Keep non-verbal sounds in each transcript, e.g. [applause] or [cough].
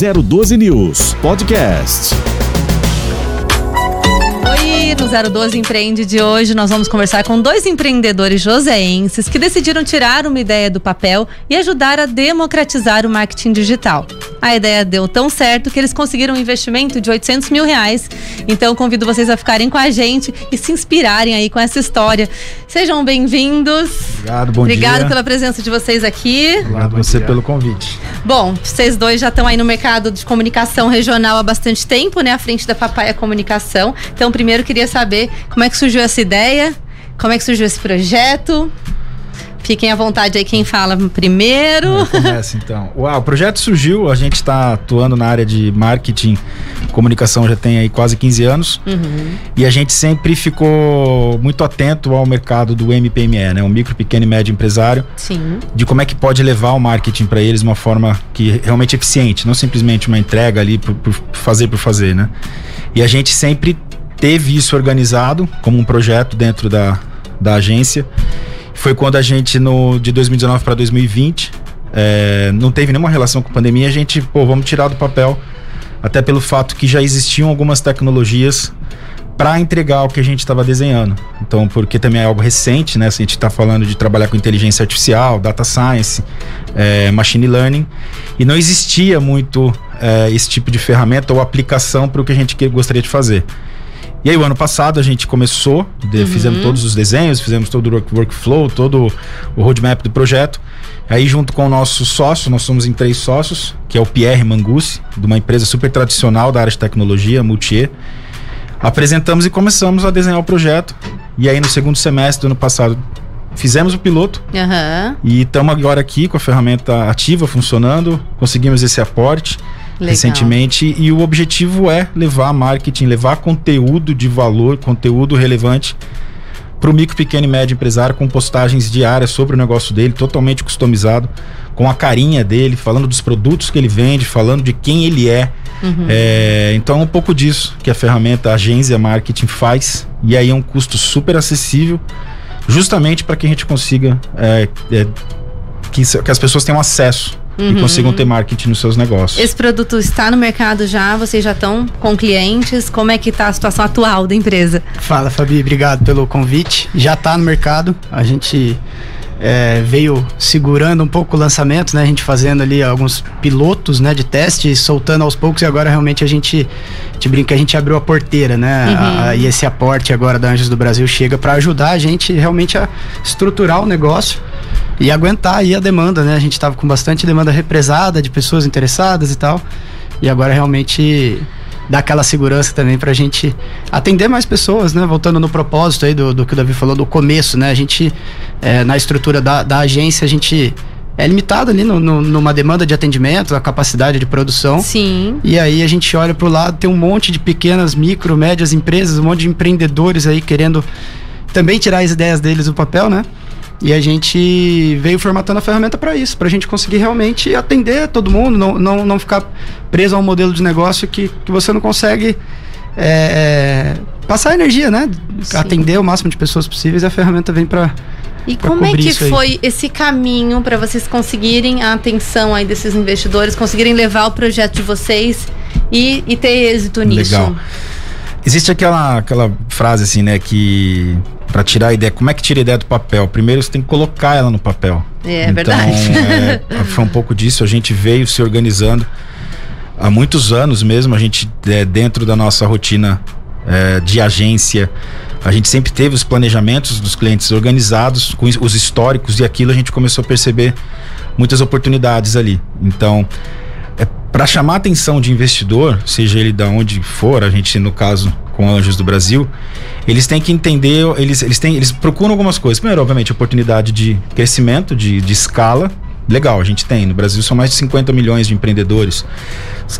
012 News Podcast. Oi, no 012 Empreende de hoje nós vamos conversar com dois empreendedores joseenses que decidiram tirar uma ideia do papel e ajudar a democratizar o marketing digital. A ideia deu tão certo que eles conseguiram um investimento de 800 mil reais. Então convido vocês a ficarem com a gente e se inspirarem aí com essa história. Sejam bem-vindos. Obrigado, bom Obrigado dia. pela presença de vocês aqui. Obrigado você pelo convite. Bom, vocês dois já estão aí no mercado de comunicação regional há bastante tempo, né? À frente da Papaya Comunicação. Então, primeiro queria saber como é que surgiu essa ideia, como é que surgiu esse projeto. Fiquem à vontade aí quem fala primeiro. Começa então. Uau, o projeto surgiu, a gente está atuando na área de marketing, comunicação já tem aí quase 15 anos. Uhum. E a gente sempre ficou muito atento ao mercado do MPME, né? O micro, pequeno e médio empresário, Sim. de como é que pode levar o marketing para eles de uma forma que realmente eficiente, não simplesmente uma entrega ali por, por fazer por fazer, né? E a gente sempre teve isso organizado como um projeto dentro da, da agência. Foi quando a gente, no, de 2019 para 2020, é, não teve nenhuma relação com pandemia, a gente, pô, vamos tirar do papel, até pelo fato que já existiam algumas tecnologias para entregar o que a gente estava desenhando. Então, porque também é algo recente, né? Se a gente está falando de trabalhar com inteligência artificial, data science, é, machine learning, e não existia muito é, esse tipo de ferramenta ou aplicação para o que a gente gostaria de fazer. E aí, o ano passado, a gente começou, de- fizemos todos os desenhos, fizemos todo o work- workflow, todo o roadmap do projeto. Aí, junto com o nosso sócio, nós somos em três sócios, que é o Pierre Mangucci, de uma empresa super tradicional da área de tecnologia, Multier. Apresentamos e começamos a desenhar o projeto. E aí, no segundo semestre do ano passado, fizemos o piloto Aham. e estamos agora aqui com a ferramenta ativa funcionando. Conseguimos esse aporte Legal. recentemente e o objetivo é levar marketing, levar conteúdo de valor, conteúdo relevante para o micro, pequeno e médio empresário com postagens diárias sobre o negócio dele, totalmente customizado, com a carinha dele, falando dos produtos que ele vende, falando de quem ele é. É, então é um pouco disso que a ferramenta Agência Marketing faz e aí é um custo super acessível, justamente para que a gente consiga é, é, que, que as pessoas tenham acesso e consigam ter marketing nos seus negócios. Esse produto está no mercado já, vocês já estão com clientes. Como é que está a situação atual da empresa? Fala, Fabi, obrigado pelo convite. Já está no mercado, a gente é, veio segurando um pouco o lançamento, né? A gente fazendo ali alguns pilotos, né, de teste, soltando aos poucos e agora realmente a gente, a gente brinca, a gente abriu a porteira, né? A- a- e esse aporte agora da Anjos do Brasil chega para ajudar a gente realmente a estruturar o negócio e aguentar aí a demanda, né? A gente estava com bastante demanda represada de pessoas interessadas e tal. E agora realmente dá aquela segurança também pra gente atender mais pessoas, né? Voltando no propósito aí do, do que o Davi falou do começo, né? A gente, é, na estrutura da, da agência, a gente é limitado ali no, no- numa demanda de atendimento, a capacidade de produção. Sim. E aí a gente olha pro lado, tem um monte de pequenas, micro, médias empresas, um monte de empreendedores aí querendo também tirar as ideias deles do papel, né? E a gente veio formatando a ferramenta para isso, para a gente conseguir realmente atender todo mundo, não, não, não ficar preso a um modelo de negócio que, que você não consegue é, é, passar energia, né? Sim. Atender o máximo de pessoas possíveis e a ferramenta vem para E pra como é que foi esse caminho para vocês conseguirem a atenção aí desses investidores, conseguirem levar o projeto de vocês e, e ter êxito nisso? Legal. Existe aquela, aquela frase assim, né, que para tirar a ideia, como é que tira a ideia do papel? Primeiro você tem que colocar ela no papel. É então, verdade. é, foi um pouco disso, a gente veio se organizando há muitos anos mesmo, a gente é, dentro da nossa rotina é, de agência, a gente sempre teve os planejamentos dos clientes organizados, com os históricos e aquilo a gente começou a perceber muitas oportunidades ali. Então, é, para chamar a atenção de investidor, seja ele da onde for, a gente no caso com Anjos do Brasil, eles têm que entender, eles, eles, têm, eles procuram algumas coisas. Primeiro, obviamente, oportunidade de crescimento, de, de escala. Legal, a gente tem. No Brasil são mais de 50 milhões de empreendedores,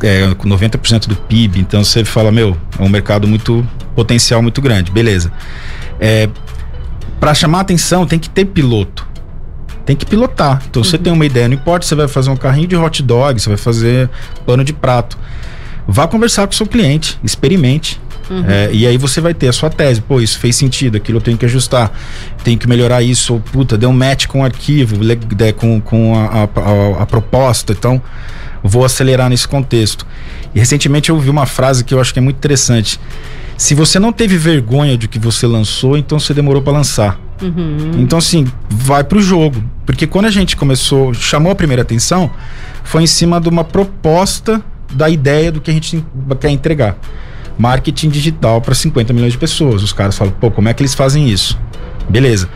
é, com 90% do PIB. Então você fala, meu, é um mercado muito potencial muito grande. Beleza. É, para chamar atenção, tem que ter piloto tem que pilotar. Então você tem uma ideia, não importa se você vai fazer um carrinho de hot dog, você vai fazer pano de prato. Vá conversar com o seu cliente, experimente. É, e aí você vai ter a sua tese. Pô, isso fez sentido, aquilo eu tenho que ajustar. Tenho que melhorar isso. Ou, puta, deu um match com o arquivo, com, com a, a- a- a proposta. Então, vou acelerar nesse contexto. E recentemente eu ouvi uma frase que eu acho que é muito interessante. Se você não teve vergonha de que você lançou, então você demorou para lançar. Uhum. Então, assim, vai pro jogo. Porque quando a gente começou, chamou a primeira atenção, foi em cima de uma proposta da ideia do que a gente quer entregar. Marketing digital para 50 milhões de pessoas. Os caras falam, pô, como é que eles fazem isso? Beleza.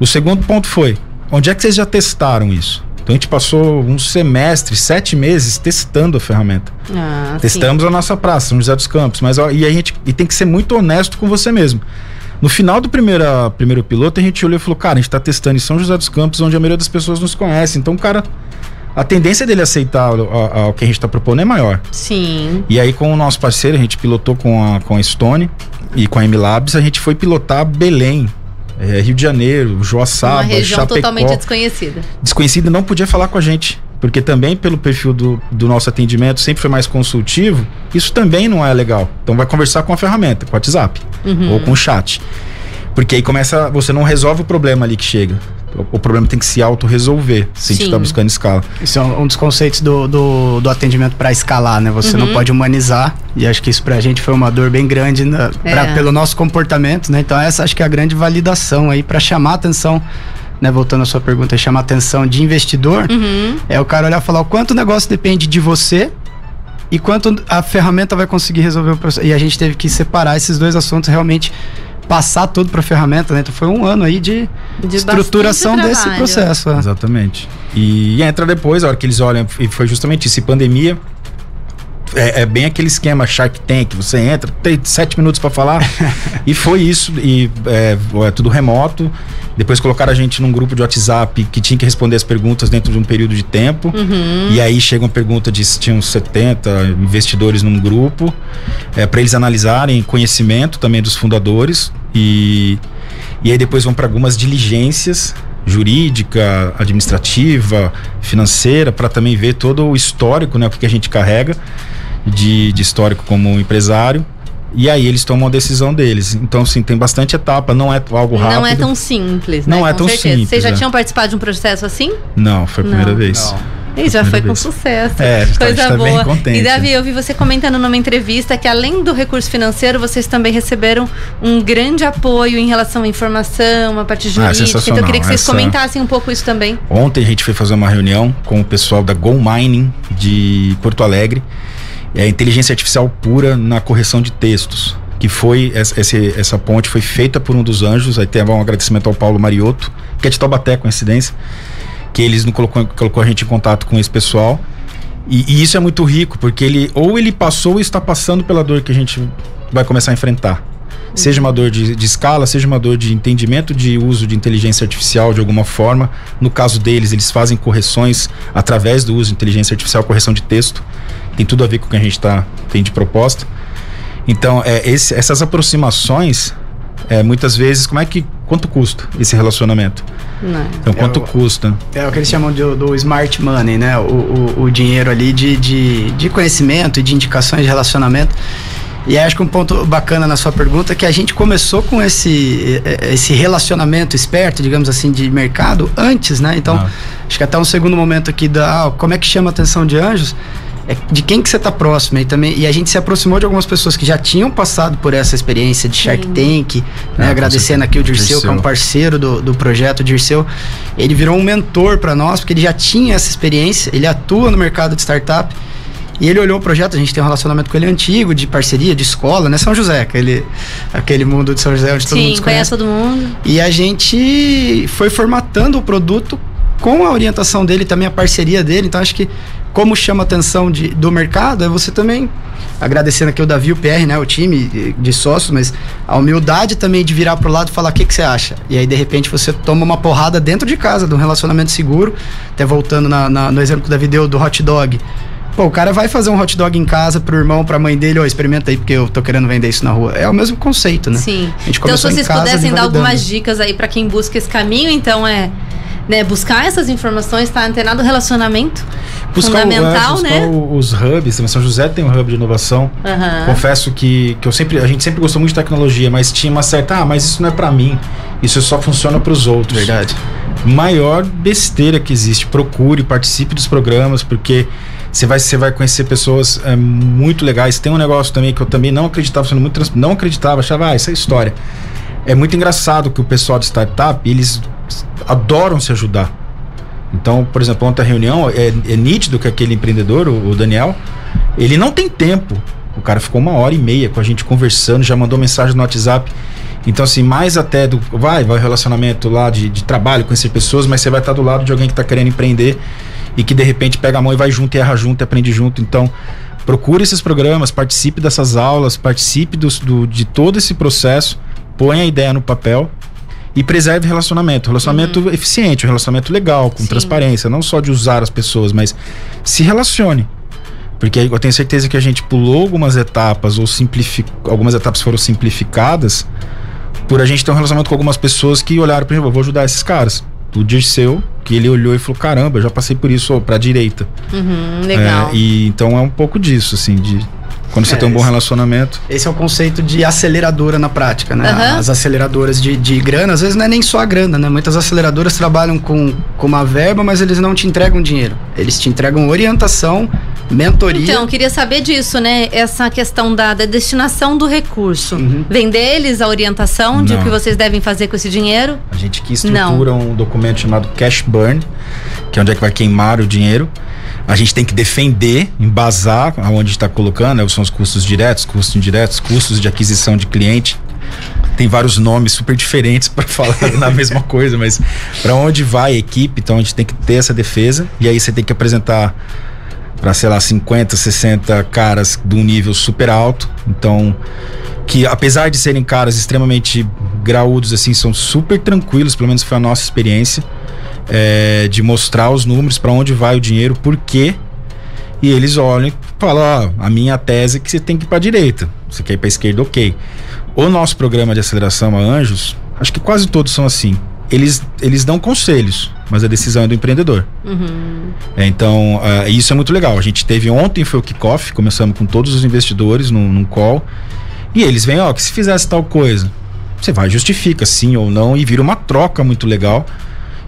O segundo ponto foi: onde é que vocês já testaram isso? Então a gente passou um semestre, sete meses testando a ferramenta. Ah, Testamos sim. a nossa praça, São José dos Campos, mas ó, e a gente e tem que ser muito honesto com você mesmo. No final do primeiro, primeiro piloto, a gente olhou e falou: cara, a gente está testando em São José dos Campos, onde a maioria das pessoas nos conhece. Então, cara, a tendência dele aceitar o, que a gente está propondo é maior. Sim. E aí, com o nosso parceiro, a gente pilotou com a, com a Stone e com a M-Labs, a gente foi pilotar Belém, é, Rio de Janeiro, Joaçaba, Uma região Chapecó. totalmente desconhecida. Desconhecida não podia falar com a gente. Porque também pelo perfil do, do nosso atendimento sempre foi mais consultivo, isso também não é legal. Então vai conversar com a ferramenta, com o WhatsApp uhum. ou com o chat. Porque aí começa, você não resolve o problema ali que chega. O, problema tem que se auto-resolver se a gente está buscando escala. Isso é um, dos conceitos do, do, do atendimento para escalar, né? Você uhum. não pode humanizar. E acho que isso para a gente foi uma dor bem grande na, é. pra, pelo nosso comportamento, né? Então, essa acho que é a grande validação aí para chamar a atenção né, voltando à sua pergunta, chamar a atenção de investidor, uhum. é o cara olhar e falar o quanto o negócio depende de você e quanto a ferramenta vai conseguir resolver o processo. E a gente teve que separar esses dois assuntos realmente passar tudo para a ferramenta, né? Então foi um ano aí de, de estruturação desse processo. É. Exatamente. E entra depois, a hora que eles olham, e foi justamente isso, pandemia. É, é, bem aquele esquema Shark Tank, você entra, tem sete minutos para falar, [laughs] e foi isso, e é, é, tudo remoto. Depois colocaram a gente num grupo de WhatsApp que tinha que responder as perguntas dentro de um período de tempo. Uhum. E aí chega uma pergunta de se tinham 70 investidores num grupo, é, para eles analisarem conhecimento também dos fundadores. E, e aí depois vão para algumas diligências jurídica, administrativa, financeira, para também ver todo o histórico, né, o que a gente carrega de, de histórico como empresário. E aí eles tomam a decisão deles. Então, sim, tem bastante etapa, não é algo rápido. Não é tão simples, né? Não é com é tão certeza. simples. Vocês já é. tinham participado de um processo assim? Não, foi a primeira não. vez. Não. E já foi com vez. sucesso. É, coisa tá boa. e Davi, eu vi você comentando numa entrevista que além do recurso financeiro, vocês também receberam um grande apoio em relação à informação, a parte ah, jurídica. Ah, então eu queria que vocês Essa... comentassem um pouco isso também. Ontem a gente foi fazer uma reunião com o pessoal da Go Mining de Porto Alegre. É inteligência artificial pura na correção de textos que foi essa, essa ponte foi feita por um dos anjos. Aí tem um agradecimento ao Paulo Mariotto, que é de Taubaté, coincidência que eles não colocou, colocou a gente em contato com esse pessoal. E, e, isso é muito rico, porque ele ou ele passou ou está passando pela dor que a gente vai começar a enfrentar. Seja uma dor de, de, escala, seja uma dor de entendimento de uso de inteligência artificial de alguma forma. No caso deles, eles fazem correções através do uso de inteligência artificial, correção de texto. Tem tudo a ver com o que a gente tá, tem de proposta. Então, é, esse, essas aproximações, é, muitas vezes, como é que. Quanto custa esse relacionamento? Não. Então, quanto é o, custa? É o que eles chamam de, do smart money, né? O, o, o dinheiro ali de, de, de conhecimento e de indicações de relacionamento. E acho que um ponto bacana na sua pergunta é que a gente começou com esse, esse relacionamento esperto, digamos assim, de mercado antes, né? Então, ah. acho que até um segundo momento aqui da ah, como é que chama a atenção de anjos é de quem que você está próximo e também e a gente se aproximou de algumas pessoas que já tinham passado por essa experiência de Shark Sim. Tank né? Ah, agradecendo aqui o Dirceu, Dirceu, que é um parceiro do, do projeto Dirceu ele virou um mentor para nós porque ele já tinha essa experiência ele atua no mercado de startup e ele olhou o projeto, a gente tem um relacionamento com ele antigo, de parceria, de escola, né? São José, aquele, aquele mundo de São José onde Sim, todo mundo conhece. todo mundo. E a gente foi formatando o produto com a orientação dele, também a parceria dele. Então acho que como chama a atenção de, do mercado é você também agradecendo aqui o Davi, o PR, né, o time de, de sócios, mas a humildade também de virar pro lado e falar o que, que você acha. E aí, de repente, você toma uma porrada dentro de casa, de um relacionamento seguro. Até voltando na, na, no exemplo que o Davi deu do hot dog. Pô, o cara vai fazer um hot dog em casa pro irmão, pra mãe dele, ó, oh, experimenta aí, porque eu tô querendo vender isso na rua. É o mesmo conceito, né? Sim. então, se vocês pudessem dar algumas dicas aí para quem busca esse caminho, então é né, buscar essas informações, estar tá antenado relacionamento buscar fundamental, o, é, né? os hubs, São José tem um hub de inovação. Uhum. Confesso que, que eu sempre, a gente sempre gostou muito de tecnologia, mas tinha uma certa, ah, mas isso não é para mim, isso só funciona para os outros. Verdade. Maior besteira que existe. Procure, participe dos programas, porque Você vai, você vai conhecer pessoas é, muito legais. Tem um negócio também que eu também não acreditava, sendo muito trans- não acreditava, achava, ah, isso é história. É muito engraçado que o pessoal de startup, eles adoram se ajudar. Então, por exemplo, ontem a reunião, é, é nítido que aquele empreendedor, o, o Daniel, ele não tem tempo. O cara ficou uma hora e meia com a gente conversando, já mandou mensagem no WhatsApp. Então, assim, mais até do. Vai, vai relacionamento lá de, de trabalho, conhecer pessoas, mas você vai estar do lado de alguém que está querendo empreender e que de repente pega a mão e vai junto, erra junto, e aprende junto. Então, procure esses programas, participe dessas aulas, participe dos- do, de todo esse processo, ponha a ideia no papel e preserve relacionamento. Relacionamento eficiente, um relacionamento legal, com Sim. transparência, não só de usar as pessoas, mas se relacione. Porque eu tenho certeza que a gente pulou algumas etapas ou simplificou, algumas etapas foram simplificadas por a gente ter um relacionamento com algumas pessoas que olharam mim, "Eu vou ajudar esses caras. O Dirceu, que ele olhou e falou: "Caramba, eu já passei por isso para direita". Uhum, legal. É, e então é um pouco disso assim, de quando você É, tem um bom relacionamento. Esse é o conceito de aceleradora na prática, né? Aham. As aceleradoras de, de grana, às vezes não é nem só a grana, né? Muitas aceleradoras trabalham com, com uma verba, mas eles não te entregam dinheiro. Eles te entregam orientação, mentoria. Então, eu queria saber disso, né? Essa questão da, da destinação do recurso. Uhum. Vem deles a orientação de o Não. que vocês devem fazer com esse dinheiro? A gente que estrutura um documento chamado cash burn, que é onde é que vai queimar o dinheiro. A gente tem que defender, embasar aonde está colocando, né? são os custos diretos, custos indiretos, custos de aquisição de cliente. Tem vários nomes super diferentes [laughs] para falar [laughs] na mesma coisa, mas para onde vai a equipe, então a gente tem que ter essa defesa e aí você tem que apresentar para sei lá 50, 60 caras de um nível super alto. Então, que apesar de serem caras extremamente graúdos assim, são super tranquilos, pelo menos foi a nossa experiência, é, de mostrar os números para onde vai o dinheiro, por quê. E eles olham e falam: ó, a minha tese é que você tem que ir para direita, você quer ir para esquerda, ok. O nosso programa de aceleração a Anjos, acho que quase todos são assim. Eles, eles dão conselhos, mas a decisão é do empreendedor. É, então, ah, isso é muito legal. A gente teve ontem, foi o kickoff, começamos com todos os investidores num, num call. E eles vêm, ó, que se fizesse tal coisa, você vai, justifica sim ou não, e vira uma troca muito legal.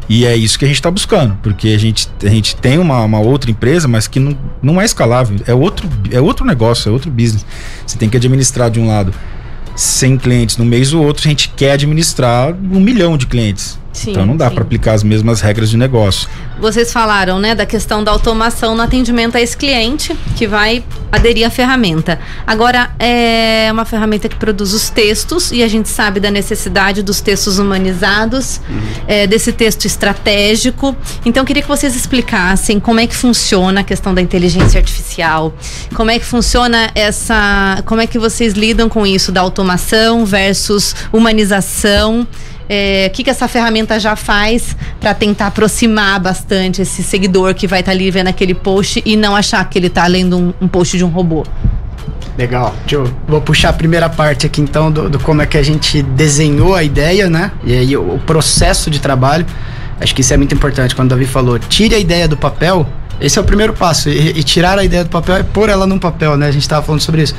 E é isso que a gente está buscando, porque a gente, a gente tem uma, uma outra empresa, mas que não, não é escalável, é outro, é outro negócio, é outro business. Você tem que administrar de um lado 100 clientes no mês, o outro a gente quer administrar um milhão de clientes. Sim, então não dá para aplicar as mesmas regras de negócio. Vocês falaram, né, da questão da automação no atendimento a esse cliente que vai aderir à ferramenta. Agora, é uma ferramenta que produz os textos e a gente sabe da necessidade dos textos humanizados, é, desse texto estratégico. Então, eu queria que vocês explicassem como é que funciona a questão da inteligência artificial, como é que funciona essa. Como é que vocês lidam com isso da automação versus humanização. É, o que, que essa ferramenta já faz para tentar aproximar bastante esse seguidor que vai estar ali vendo aquele post e não achar que ele está lendo um, um post de um robô? Legal. Eu, vou puxar a primeira parte aqui então do, do como é que a gente desenhou a ideia, né? E aí o, o processo de trabalho. Acho que isso é muito importante. Quando o Davi falou, tire a ideia do papel, esse é o primeiro passo. E, e tirar a ideia do papel é pôr ela num papel, né? A gente estava falando sobre isso.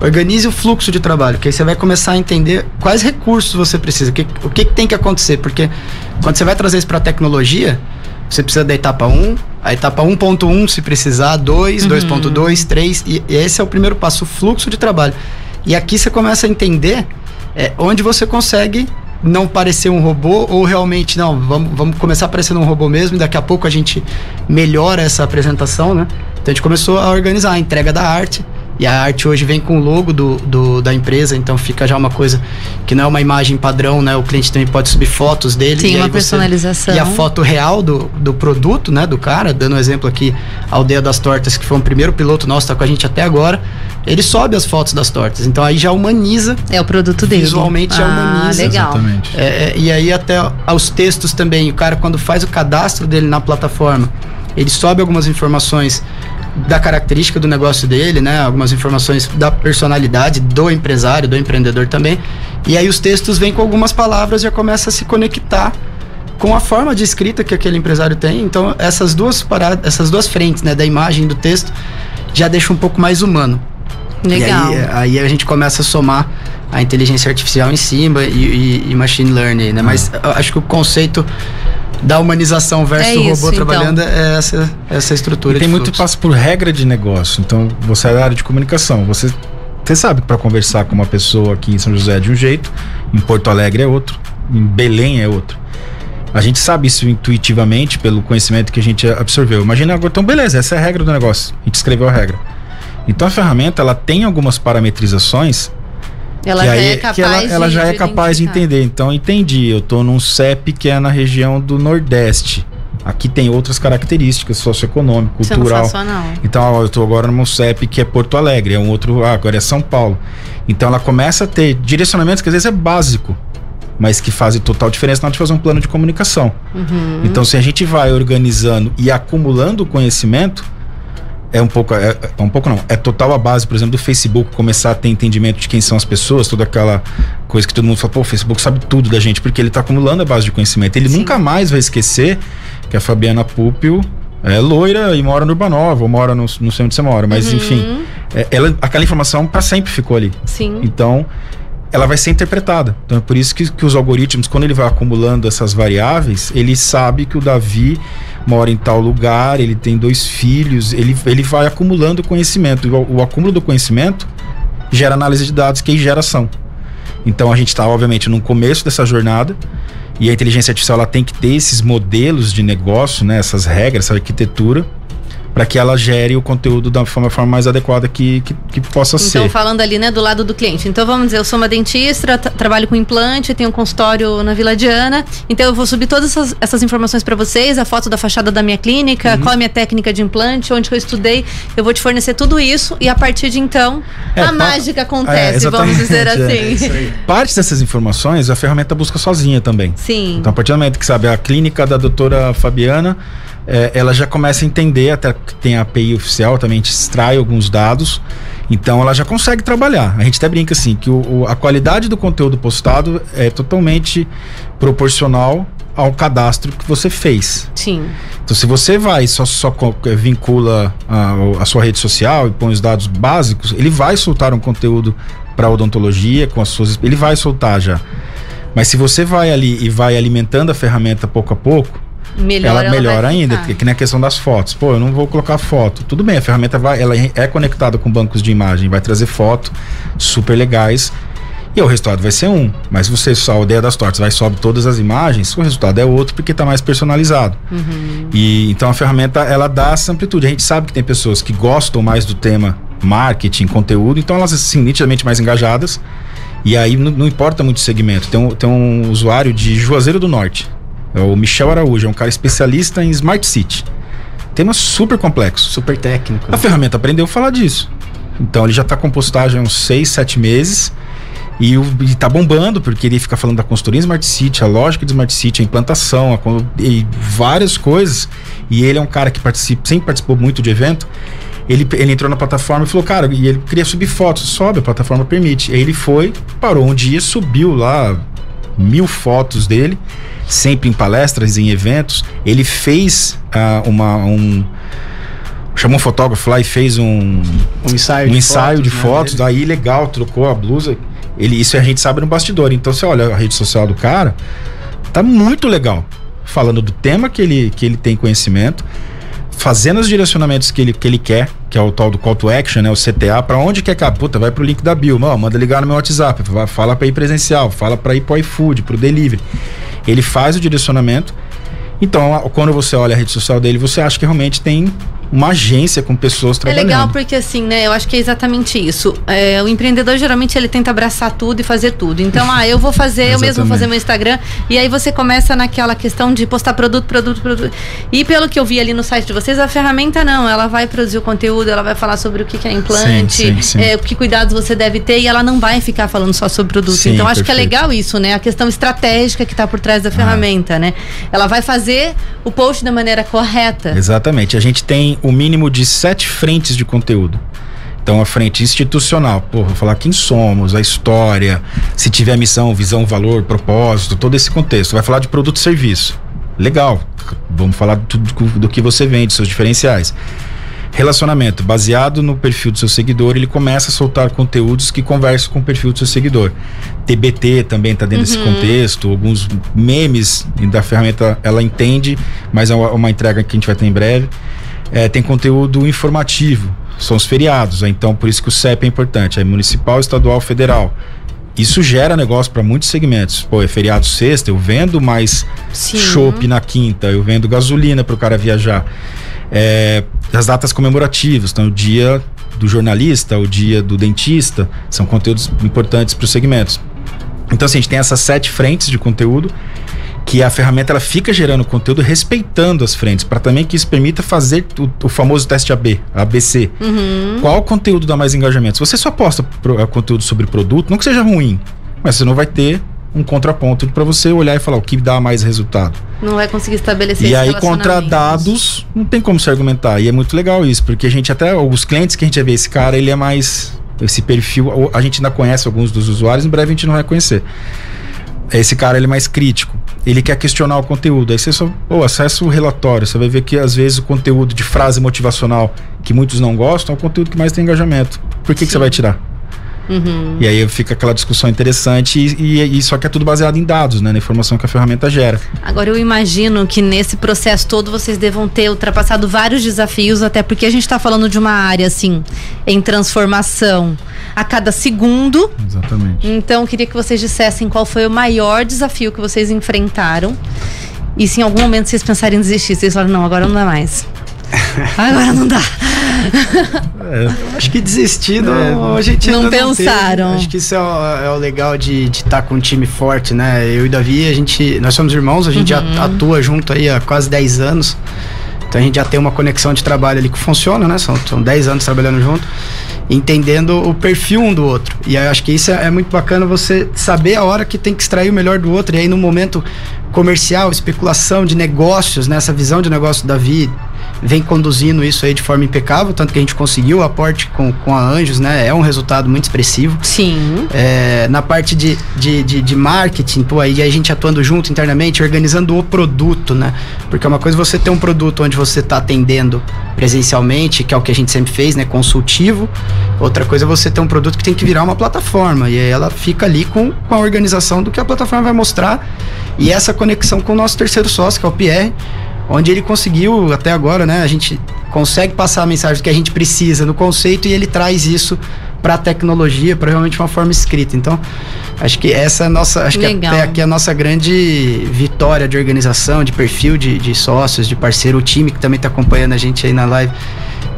Organize o fluxo de trabalho, que aí você vai começar a entender quais recursos você precisa, o que, o que, que tem que acontecer. Porque quando você vai trazer isso para a tecnologia, você precisa da etapa 1, a etapa 1.1 se precisar, 2, 2.2, 3, e e esse é o primeiro passo, o fluxo de trabalho. E aqui você começa a entender é, onde você consegue não parecer um robô ou realmente não, vamos, vamos começar parecendo um robô mesmo e daqui a pouco a gente melhora essa apresentação, né? Então a gente começou a organizar a entrega da arte. E a arte hoje vem com o logo do, do- da empresa, então fica já uma coisa que não é uma imagem padrão, né? O cliente também pode subir fotos dele. Sim, e aí uma você- personalização. E a foto real do, do produto, né? Do cara, dando um exemplo aqui, a Aldeia das Tortas, que foi o primeiro piloto nosso, tá com a gente até agora. Ele sobe as fotos das tortas, então aí já humaniza É o produto dele. Visualmente é ah, humaniza. legal. Exatamente. é, é, e aí até aos textos também, o cara quando faz o cadastro dele na plataforma, ele sobe algumas informações da característica do negócio dele, né? Algumas informações da personalidade do empresário, do empreendedor também. E aí os textos vêm com algumas palavras e já começa a se conectar com a forma de escrita que aquele empresário tem. Então essas duas paradas, essas duas frentes, né, da imagem e do texto, já deixa um pouco mais humano. Legal. E aí, aí a gente começa a somar a inteligência artificial em cima e, e- e machine learning, né? Mas eu acho que o conceito da humanização versus É o isso, robô então. trabalhando é essa, essa estrutura. E tem de muito passo por regra de negócio. Então, você é da área de comunicação. Você, você sabe que para conversar com uma pessoa aqui em São José é de um jeito, em Porto Alegre é outro, em Belém é outro. A gente sabe isso intuitivamente pelo conhecimento que a gente absorveu. Imagina agora, então beleza, essa é a regra do negócio. A gente escreveu a regra. Então a ferramenta ela tem algumas parametrizações Ela que já aí- é capaz ela, ela de, já é capaz de entender. Então entendi, eu tô num CEP que é na região do Nordeste. Aqui tem outras características socioeconômico, cultural. Sensacional. Então, ó, eu tô agora num CEP que é Porto Alegre, é um outro, ah, agora é São Paulo. Então ela começa a ter direcionamentos que às vezes é básico, mas que fazem total diferença na hora de fazer um plano de comunicação. Uhum. Então, se a gente vai organizando e acumulando conhecimento, é um pouco, é, é um pouco não, é total a base, por exemplo, do Facebook começar a ter entendimento de quem são as pessoas, toda aquela coisa que todo mundo fala, pô, o Facebook sabe tudo da gente, porque ele tá acumulando a base de conhecimento. Ele Sim. nunca mais vai esquecer que a Fabiana Pupil é loira e mora no Urbanova, ou mora no, não sei onde você mora, mas Uhum. enfim, é, ela, aquela informação para sempre ficou ali. Sim. Então, ela vai ser interpretada. Então é por isso que, que os algoritmos, quando ele vai acumulando essas variáveis, ele sabe que o Davi mora em tal lugar, ele tem dois filhos, ele, ele vai acumulando conhecimento. O, o acúmulo do conhecimento gera análise de dados, que é geração. Então a gente está, obviamente, no começo dessa jornada. E a inteligência artificial ela tem que ter esses modelos de negócio, né, essas regras, essa arquitetura, para que ela gere o conteúdo da forma, forma mais adequada que, que, que possa Então, ser. falando ali, né, do lado do cliente. Então, vamos dizer, eu sou uma dentista, tra- trabalho com implante, tenho um consultório na Vila Diana. Então, eu vou subir todas essas, essas informações para vocês, a foto da fachada da minha clínica, Uhum. qual é a minha técnica de implante, onde que eu estudei. Eu vou te fornecer tudo isso e a partir de então, É, a pa- mágica É, acontece, vamos exatamente, dizer [laughs] é. assim. Parte dessas informações a ferramenta busca sozinha também. Sim. Então, a partir do momento que sabe a clínica da doutora Fabiana, é, ela já começa a entender, até que tem a API oficial, também a gente extrai alguns dados. Então ela já consegue trabalhar. A gente até brinca assim, que o, o- a qualidade do conteúdo postado é totalmente proporcional ao cadastro que você fez. Sim. Então, se você vai e só, só eh, vincula a, a sua rede social e põe os dados básicos, ele vai soltar um conteúdo para odontologia com as suas. Ele vai soltar já. Mas se você vai ali e vai alimentando a ferramenta pouco a pouco, Melhor ela, melhora vai ainda, ficar. que, nem a questão das fotos. Pô, eu não vou colocar foto. Tudo bem, a ferramenta vai, ela é conectada com bancos de imagem, vai trazer foto super legais. E o resultado vai ser um. Mas você só a aldeia das tortas vai sobe todas as imagens, o resultado é outro porque está mais personalizado. Uhum. E então a ferramenta ela dá essa amplitude. A gente sabe que tem pessoas que gostam mais do tema marketing, conteúdo, então elas assim nitidamente mais engajadas. E aí não, não importa muito o segmento. Tem um, tem um usuário de Juazeiro do Norte, é o Michel Araújo, é um cara especialista em Smart City. Tema super complexo. Super técnico. A ferramenta aprendeu a falar disso. Então ele já está com postagem há uns 6, 7 meses. E, o, e tá bombando, porque ele fica falando da consultoria em Smart City, a lógica de Smart City, a implantação, a e várias coisas. E ele é um cara que participa, sempre participou muito de evento. Ele, ele entrou na plataforma e falou, cara, e ele queria subir fotos, sobe, a plataforma permite. Aí ele foi, parou um dia, subiu lá mil fotos dele, sempre em palestras, em eventos. Ele fez ah, uma. Um, chamou um fotógrafo lá e fez um, Um ensaio um de ensaio fotos, de né, fotos, dele. daí legal, trocou a blusa. Ele, isso a gente sabe no bastidor. Então você olha a rede social do cara, tá muito legal. Falando do tema que ele, que ele tem conhecimento, fazendo os direcionamentos que ele, que ele quer, que é o tal do call to action, né? O CTA, pra onde quer que a puta, vai pro link da Bill, mano, manda ligar no meu WhatsApp, fala pra ir presencial, fala pra ir pro iFood, pro delivery. Ele faz o direcionamento. Então, quando você olha a rede social dele, você acha que realmente tem uma agência com pessoas É trabalhando. legal porque assim, né? Eu acho que é exatamente isso. É, o empreendedor geralmente ele tenta abraçar tudo e fazer tudo. Então, ah, eu vou fazer, eu mesmo vou fazer meu Instagram. E aí você começa naquela questão de postar produto, produto, produto. E pelo que eu vi ali no site de vocês, a ferramenta não. Ela vai produzir o conteúdo, ela vai falar sobre o que que é implante, Sim, sim, sim. é, que cuidados você deve ter, e ela não vai ficar falando só sobre produto. Então, acho que é perfeito. legal isso, né? A questão estratégica que está por trás Ah. da ferramenta, né? Ela vai fazer o post da maneira correta. Exatamente. A gente tem o mínimo de sete frentes de conteúdo. Então, a frente institucional, pô, vou falar quem somos, a história, se tiver missão, visão, valor, propósito, todo esse contexto. Vai falar de produto e serviço. Legal. Vamos falar do, do, que você vende, seus diferenciais. Relacionamento. Baseado no perfil do seu seguidor, ele começa a soltar conteúdos que conversam com o perfil do seu seguidor. TBT também está dentro desse contexto. Alguns memes da ferramenta ela entende, mas é uma, uma entrega que a gente vai ter em breve. É, tem conteúdo informativo. São os feriados, né? então por isso que o CEP é importante. É municipal, estadual, federal. Isso gera negócio para muitos segmentos. Pô, é feriado sexta, eu vendo mais chopp na quinta, eu vendo gasolina para o cara viajar. É, as datas comemorativas, então o dia do jornalista, o dia do dentista, são conteúdos importantes para os segmentos. Então, assim, a gente tem essas sete frentes de conteúdo que a ferramenta ela fica gerando conteúdo respeitando as frentes, para também que isso permita fazer o, o famoso teste AB, ABC. Qual conteúdo dá mais engajamento? Se você só posta pro- conteúdo sobre produto, não que seja ruim, mas você não vai ter um contraponto para você olhar e falar o que dá mais resultado. Não vai conseguir estabelecer E aí, contra dados, não tem como se argumentar. E é muito legal isso, porque a gente até, os clientes que a gente vê, esse cara, ele é mais. Esse perfil, a gente ainda conhece alguns dos usuários, em breve a gente não vai conhecer. Esse cara, ele é mais crítico. Ele quer questionar o conteúdo. Aí você só, pô, acessa o relatório. Você vai ver que às vezes o conteúdo de frase motivacional que muitos não gostam é o conteúdo que mais tem engajamento. Por que, que você vai tirar? Uhum. E aí fica aquela discussão interessante e, e, e só que é tudo baseado em dados, né? Na informação que a ferramenta gera. Agora eu imagino que nesse processo todo vocês devam ter ultrapassado vários desafios, até porque a gente está falando de uma área assim em transformação a cada segundo. Exatamente. Então eu queria que vocês dissessem qual foi o maior desafio que vocês enfrentaram. E se em algum momento vocês pensarem em desistir, vocês falam, não, agora não dá mais. Agora não dá. Acho que desistir, não, a gente Não pensaram. teve. Acho que isso é o, é o legal de estar com um time forte, né? Eu e Davi, a gente, nós somos irmãos, a gente Uhum. já atua junto aí há quase 10 anos. Então a gente já tem uma conexão de trabalho ali que funciona, né? São, são 10 anos trabalhando junto, entendendo o perfil um do outro. E aí eu acho que isso é, é muito bacana você saber a hora que tem que extrair o melhor do outro. E aí no momento comercial, especulação de negócios, né? Essa visão de negócio do Davi vem conduzindo isso aí de forma impecável, tanto que a gente conseguiu o aporte com, com a Anjos, né? É um resultado muito expressivo. Sim. É, na parte de, de, de, de marketing, pô, aí a gente atuando junto internamente, organizando o produto, né? Porque é uma coisa você ter um produto onde você está atendendo presencialmente, que é o que a gente sempre fez, né? Consultivo. Outra coisa é você ter um produto que tem que virar uma plataforma. E aí ela fica ali com, com a organização do que a plataforma vai mostrar. E essa conexão com o nosso terceiro sócio, que é o Pierre, onde ele conseguiu, até agora, né? A gente consegue passar a mensagem que a gente precisa no conceito e ele traz isso para a tecnologia, para realmente uma forma escrita. Então, acho que essa é a nossa, acho Legal. que até aqui é a nossa grande vitória de organização, de perfil de, de sócios, de parceiro, o time que também está acompanhando a gente aí na live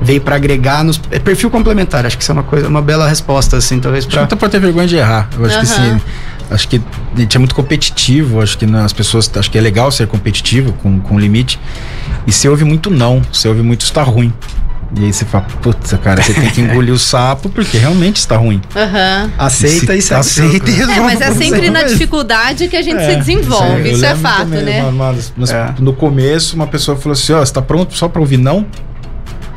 veio para agregar nos é perfil complementar. Acho que isso é uma coisa, uma bela resposta assim, talvez que para não pode ter vergonha de errar. Eu acho que Aham. sim. Acho que a gente é muito competitivo. Acho que as pessoas. Acho que é legal ser competitivo com, com limite. E você ouve muito não. Você ouve muito está ruim. E aí você fala, putz, cara, você tem que engolir o sapo porque realmente está ruim. Aham. aceita Se- e o aceita e? É, mas é sempre na dificuldade que a gente se É, desenvolve. eu Isso é lembro fato, também, né? uma- uma das- nas- É. No começo, uma pessoa falou assim: Ó, você tá pronto só pra ouvir não?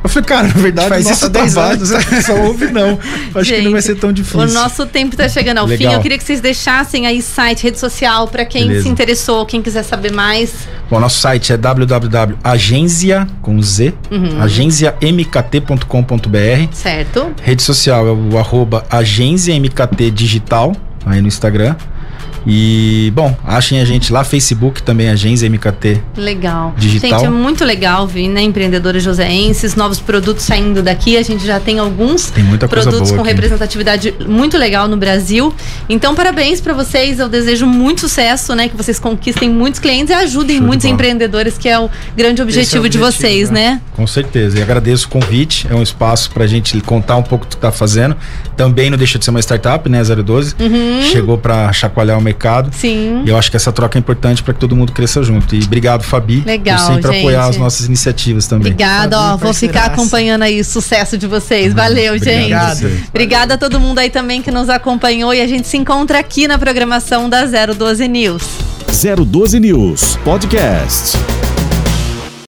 Eu falei, cara, na verdade, Faz nosso isso há 10 trabalho, anos. [laughs] só ouve não. Acho que não vai Gente, ser tão difícil. O nosso tempo está chegando ao Legal. fim. Eu queria que vocês deixassem aí site, rede social, para quem Beleza. se interessou, quem quiser saber mais. Bom, nosso site é www.agenzia, com Z, Uhum. agenciamkt.com.br. Certo? Rede social é o arroba Digital, aí no Instagram. E, bom, achem a gente lá, Facebook também, Agência MKT. Legal. Digital. Gente, é muito legal ver, né? Empreendedores joseenses, novos produtos saindo daqui. A gente já tem alguns Tem produtos com aqui. representatividade muito legal no Brasil. Então, parabéns para vocês. Eu desejo muito sucesso, né? Que vocês conquistem muitos clientes e ajudem Show de muitos empreendedores, que é o grande objetivo, o de objetivo, vocês, né? né? Com certeza. E agradeço o convite. É um espaço pra gente contar um pouco do que tá fazendo. Também não deixa de ser uma startup, né? 012. Uhum. Chegou pra chacoalhar o mercado. Sim. E eu acho que essa troca é importante para que todo mundo cresça junto. E obrigado, Fabi, Legal, por sempre gente. apoiar as nossas iniciativas também. Obrigada, ó. Vou ficar acompanhando aí o sucesso de vocês. Valeu, Obrigado gente. vocês. Obrigada a todo mundo aí também que nos acompanhou e a gente se encontra aqui na programação da 012 News. 012 News Podcast.